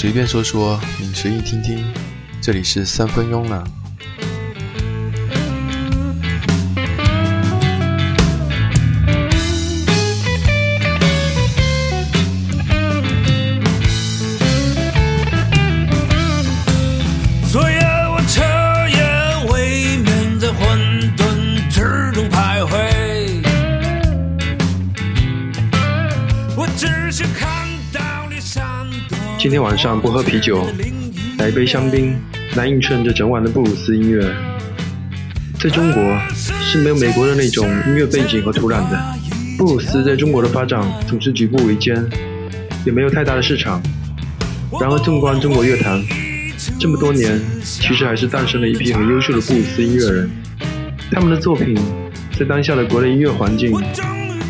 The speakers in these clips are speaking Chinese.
随便说说，你随意听听。这里是三分慵懒。今天晚上不喝啤酒，来一杯香槟，来映衬这整晚的布鲁斯音乐。在中国是没有美国的那种音乐背景和土壤的，布鲁斯在中国的发展总是举步维艰，也没有太大的市场。然而，纵观中国乐坛，这么多年，其实还是诞生了一批很优秀的布鲁斯音乐人。他们的作品在当下的国内音乐环境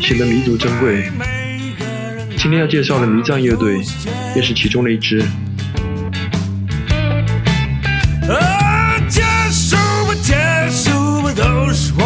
显得弥足珍贵。今天要介绍的迷藏乐队，便是其中的一支。啊，结束吧，结束吧，都是我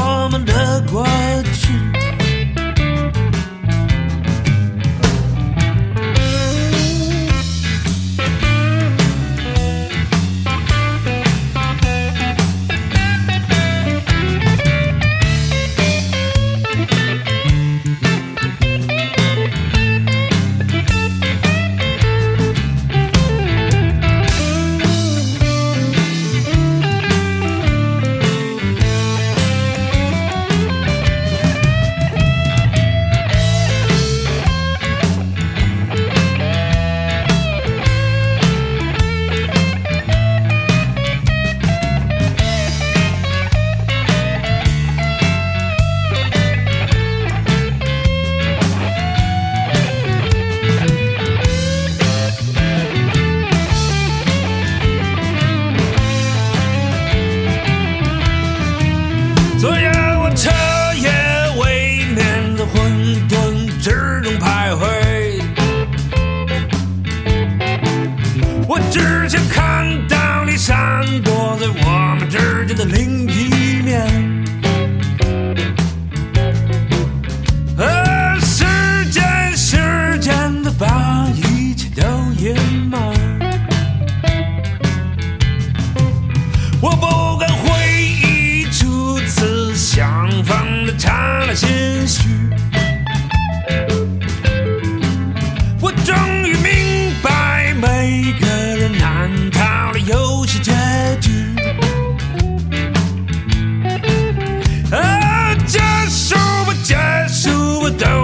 躲在我们之间的另一面。束吧，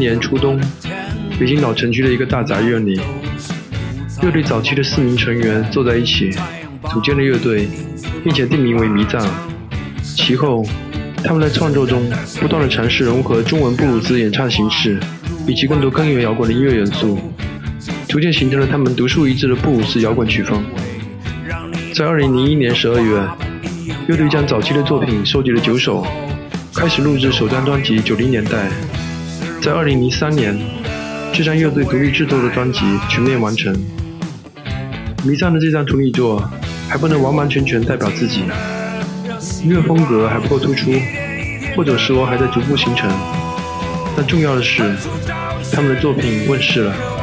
年初冬，北京老城区的一个大杂院里，乐队早期的四名成员坐在一起，组建了乐队，并且定名为迷藏。其后，他们在创作中不断的尝试融合中文布鲁斯演唱形式，以及更多根源摇滚的音乐元素，逐渐形成了他们独树一帜的布鲁斯摇滚曲风。在二零零一年十二月，乐队将早期的作品收集了九首，开始录制首张专辑《九零年代》。在二零零三年，这张乐队独立制作的专辑全面完成。迷藏的这张处女作还不能完完全全代表自己，音乐风格还不够突出，或者说还在逐步形成。但重要的是，他们的作品问世了。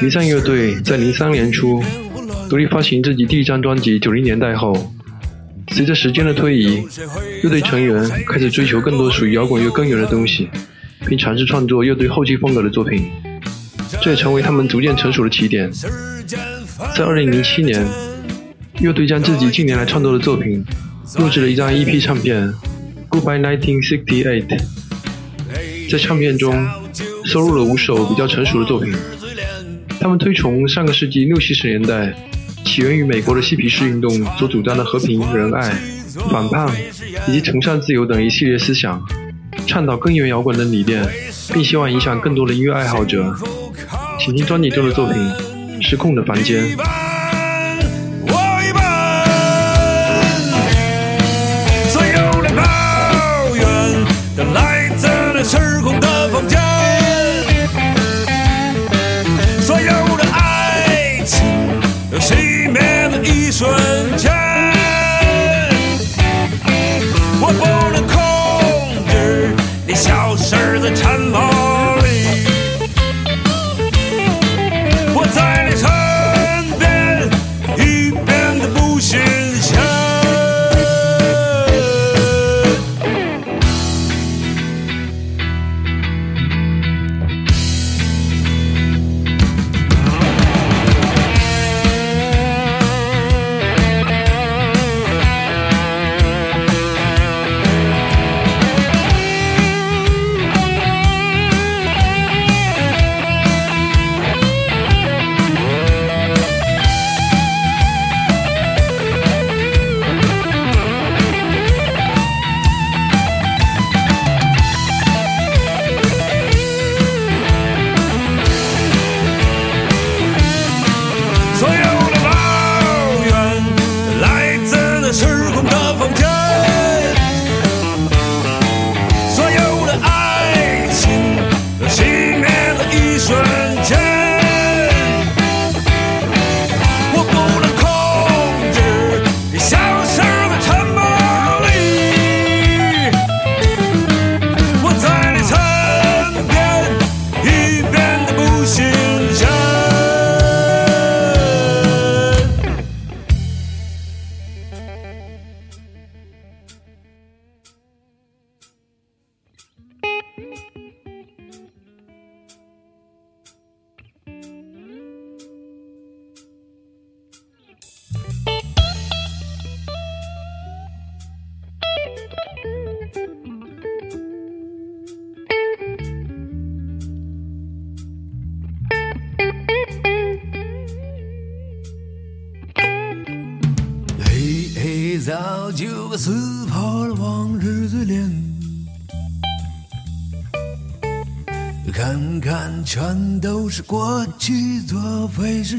离散乐队在零三年初独立发行自己第一张专辑《九零年代》后，随着时间的推移，乐队成员开始追求更多属于摇滚乐根源的东西，并尝试创作乐队后期风格的作品。这也成为他们逐渐成熟的起点。在2007年，乐队将自己近年来创作的作品录制了一张 EP 唱片《Goodbye 1968》。在唱片中收录了五首比较成熟的作品。他们推崇上个世纪六七十年代起源于美国的嬉皮士运动所主张的和平、仁爱、反叛以及崇尚自由等一系列思想，倡导根源摇滚的理念，并希望影响更多的音乐爱好者。请听专辑中的作品《失控的房间》。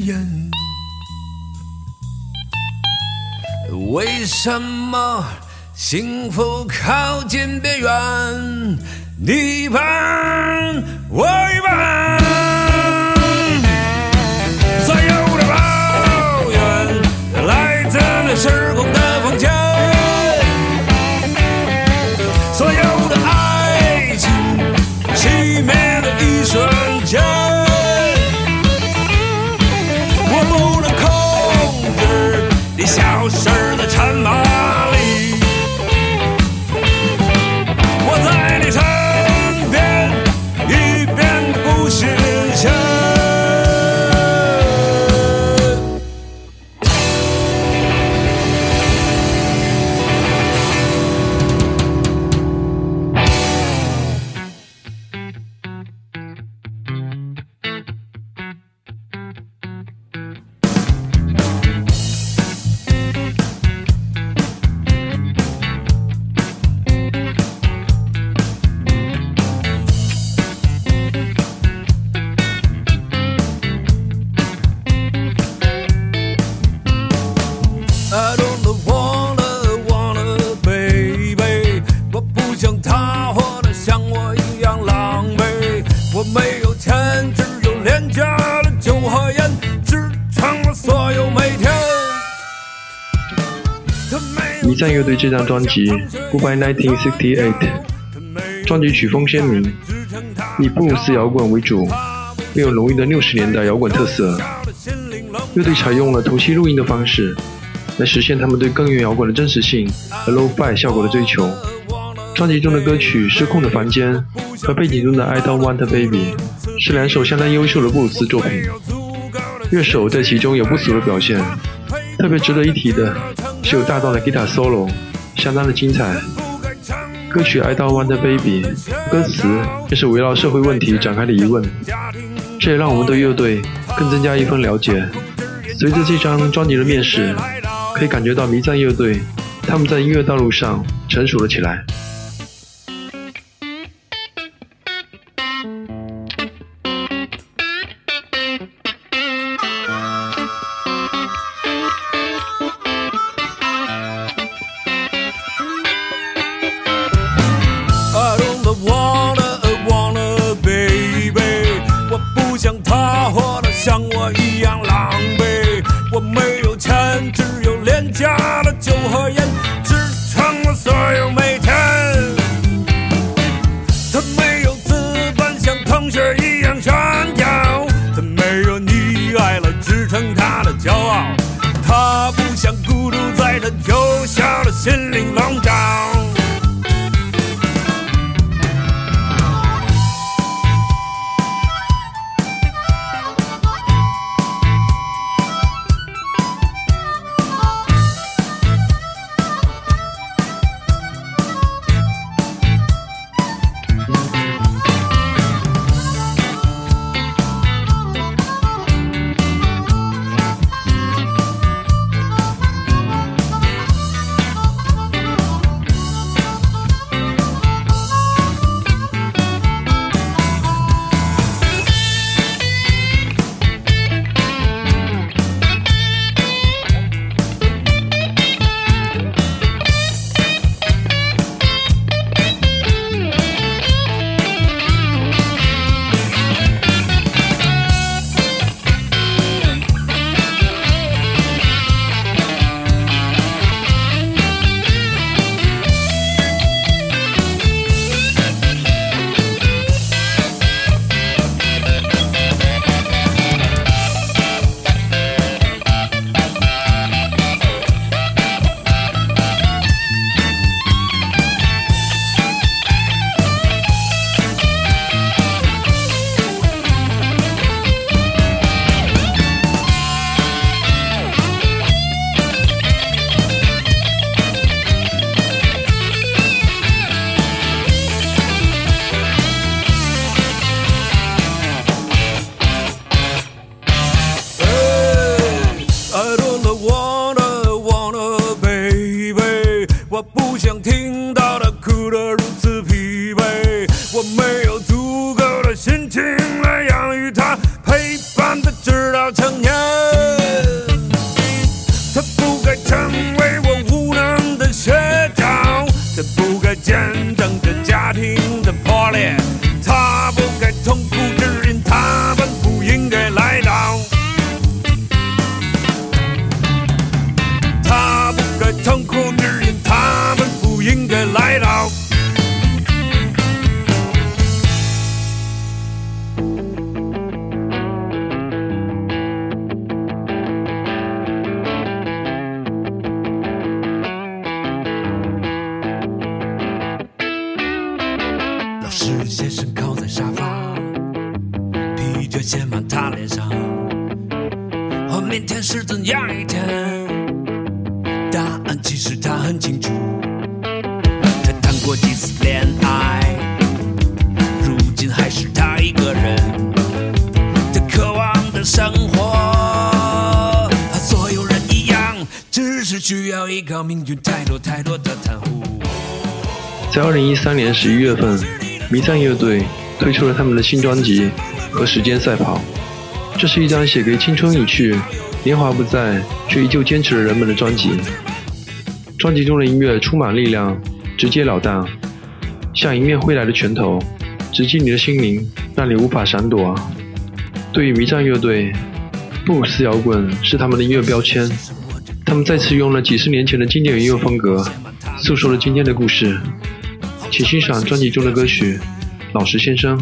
废誓言。为什么幸福靠近边缘，你一半我一半？所有的抱怨来自那时空的乐队这张专辑《Goodbye 1968》，专辑曲风鲜明，以布鲁斯摇滚为主，并有浓郁的六十年代摇滚特色。乐队采用了同期录音的方式，来实现他们对根源摇滚的真实性和 low-fi 效果的追求。专辑中的歌曲《失控的房间》和背景中的《I Don't Want a Baby》是两首相当优秀的布鲁斯作品，乐手在其中有不俗的表现。特别值得一提的是有大段的吉他 solo，相当的精彩。歌曲《I Don't Want a Baby》歌词也是围绕社会问题展开的疑问，这也让我们对乐队更增加一份了解。随着这张专辑的面世，可以感觉到迷藏乐队他们在音乐道路上成熟了起来。靠命运太多太多的袒护。在二零一三年十一月份，迷藏乐队推出了他们的新专辑《和时间赛跑》。这是一张写给青春已去、年华不在却依旧坚持的人们的专辑。专辑中的音乐充满力量，直截了当，像迎面挥来的拳头，直击你的心灵，让你无法闪躲。对于迷藏乐队，布鲁斯摇滚是他们的音乐标签。他们再次用了几十年前的经典音乐风格，诉说了今天的故事。请欣赏专辑中的歌曲《老实先生》。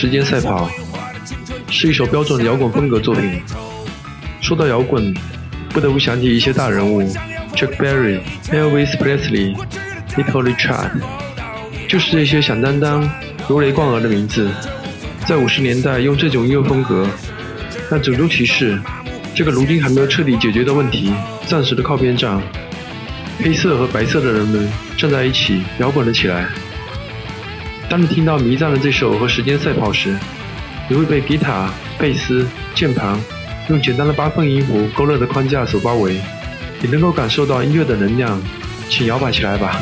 时间赛跑》是一首标准的摇滚风格作品。说到摇滚，不得不想起一些大人物，Chuck Berry、Elvis Presley、Little Richard，就是这些响当当、如雷贯耳的名字，在五十年代用这种音乐风格，但种族歧视这个如今还没有彻底解决的问题暂时的靠边站。黑色和白色的人们站在一起，摇滚了起来。当你听到迷藏的这首和时间赛跑时，你会被吉他、贝斯、键盘用简单的八分音符勾勒的框架所包围，你能够感受到音乐的能量，请摇摆起来吧。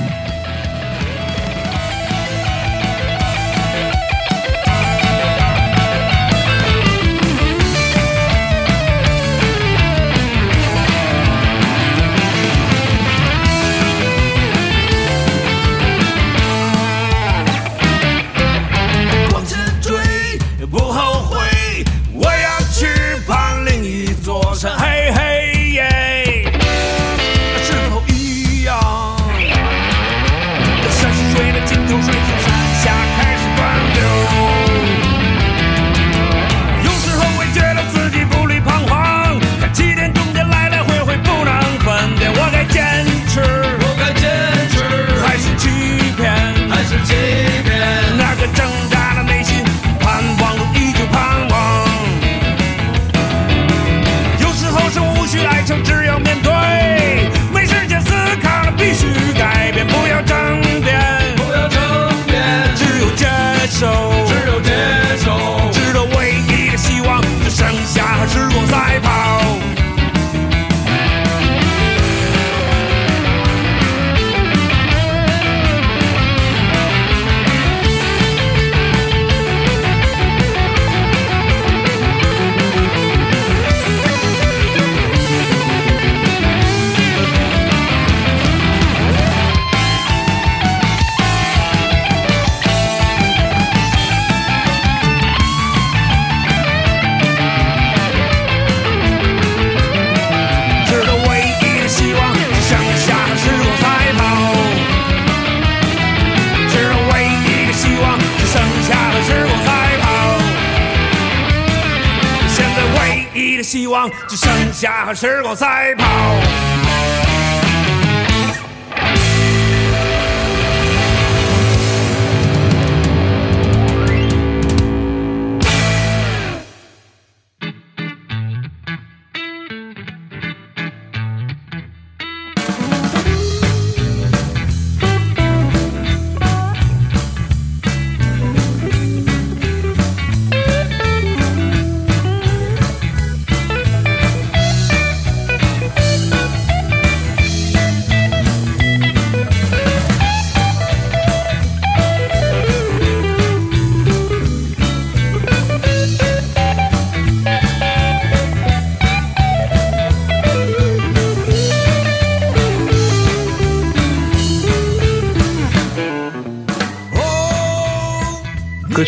下和时光赛跑。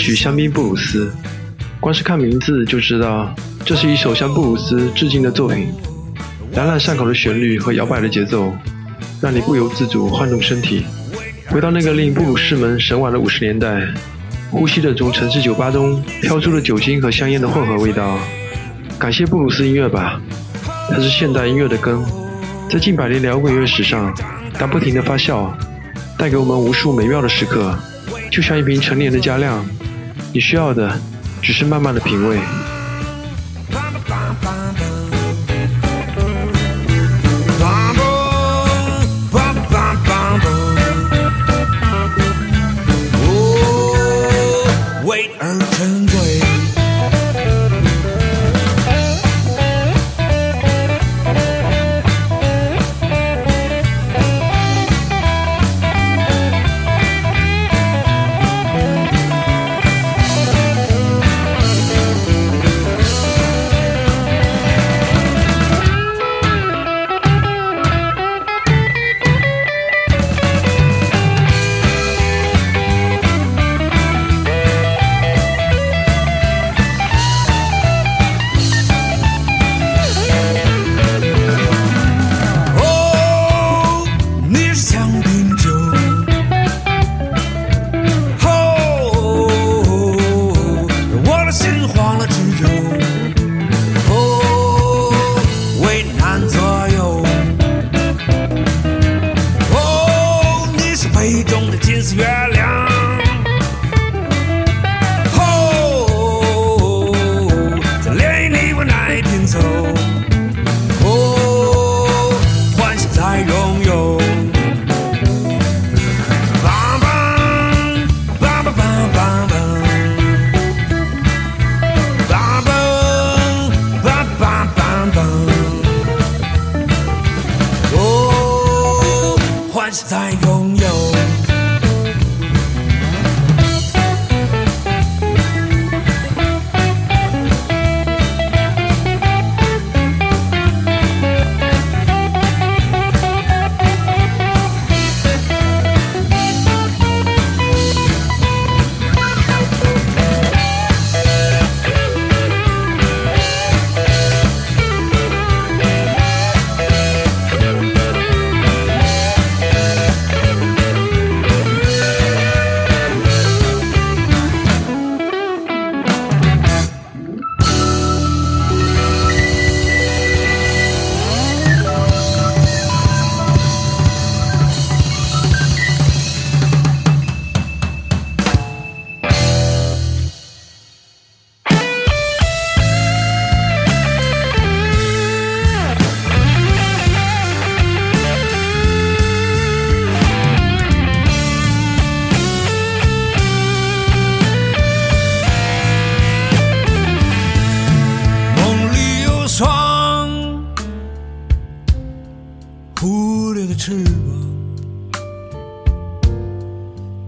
曲《香槟布鲁斯》，光是看名字就知道，这是一首向布鲁斯致敬的作品。朗朗上口的旋律和摇摆的节奏，让你不由自主晃动身体，回到那个令布鲁士们神往的五十年代，呼吸着从城市酒吧中飘出的酒精和香烟的混合味道。感谢布鲁斯音乐吧，它是现代音乐的根，在近百年摇滚乐史上，它不停地发酵，带给我们无数美妙的时刻。就像一瓶陈年的佳酿，你需要的只是慢慢的品味。在拥有。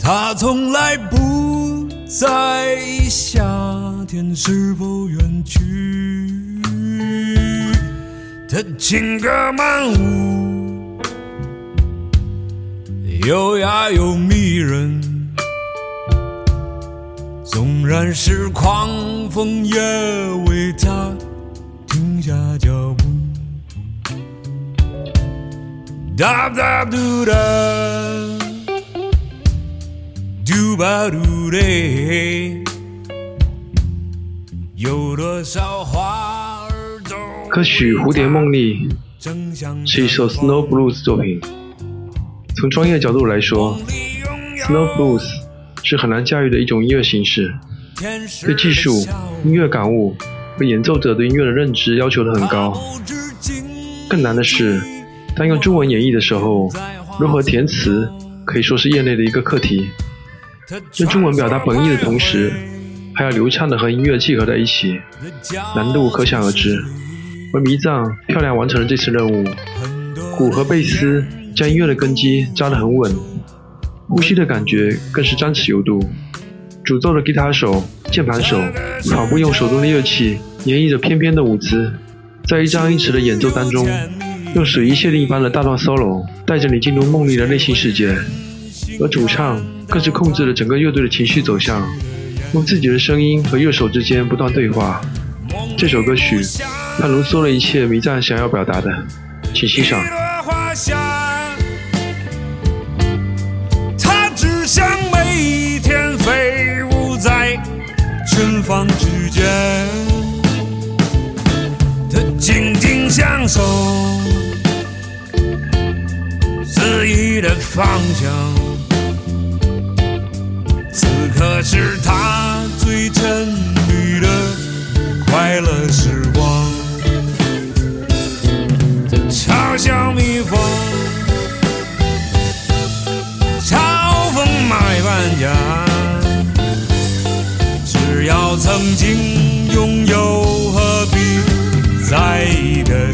他从来不在意夏天是否远去，他情歌满屋，优雅又迷人。纵然是狂风，也为他停下脚步。哒哒嘟哒，有多少花儿都歌曲《蝴蝶梦丽》正像是一首 Snow Blues 作品。从专业角度来说，Snow Blues 是很难驾驭的一种音乐形式，对技术、音乐感悟和演奏者对音乐的认知要求的很高。更难的是，当用中文演绎的时候，如何填词可以说是业内的一个课题。用中文表达本意的同时，还要流畅的和音乐契合在一起，难度可想而知。而迷藏漂亮完成了这次任务，鼓和贝斯将音乐的根基扎得很稳，呼吸的感觉更是张弛有度。主奏的吉他手、键盘手仿佛用手中的乐器演绎着翩翩的舞姿，在一张一弛的演奏当中，用水一泻一般的大段 solo 带着你进入梦丽的内心世界，而主唱更是控制了整个乐队的情绪走向，用自己的声音和乐手之间不断对话。这首歌曲，它浓缩了一切迷藏想要表达的，请欣赏。他只想每一天飞舞在群芳之间，他静静享受肆意的方向。此刻是他最沉迷的快乐时光。嘲笑蜜蜂，嘲讽卖搬家。只要曾经拥有，何必在意得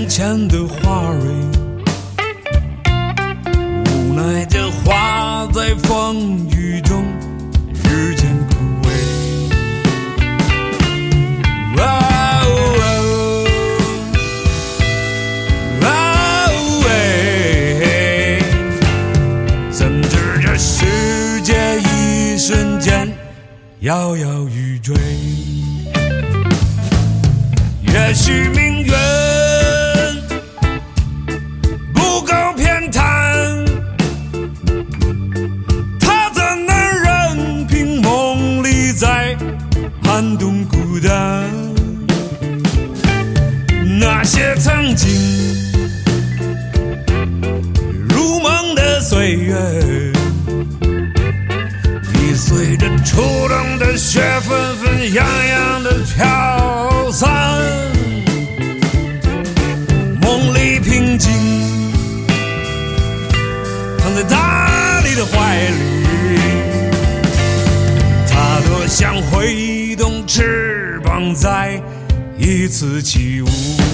眼前的花蕊，无奈这花在风雨中日渐枯萎。哦哦哦，怎知这世界一瞬间摇摇欲坠？也许自己无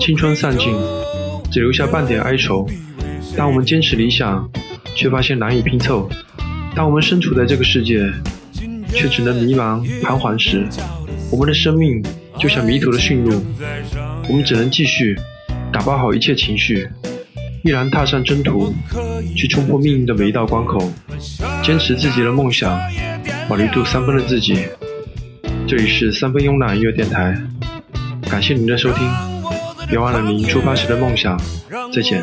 青春散尽，只留下半点哀愁；当我们坚持理想，却发现难以拼凑；当我们身处在这个世界，却只能迷茫彷徨时，我们的生命就像迷途的驯鹿，我们只能继续打包好一切情绪，毅然踏上征途，去冲破命运的每一道关口，坚持自己的梦想，保留住三分的自己。这里是三分慵懒音乐电台，感谢您的收听。别忘了您出发时的梦想。再见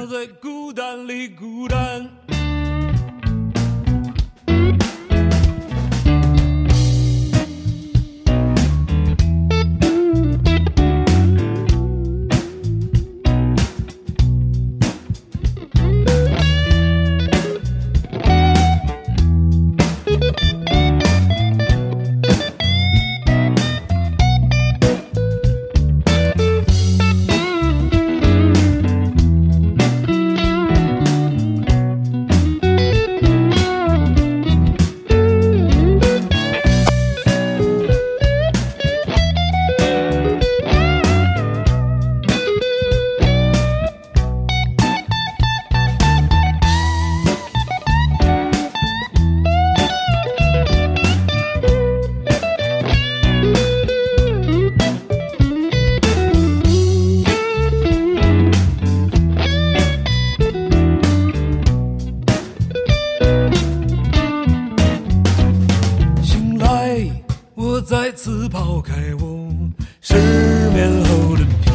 再次抛开我失眠后的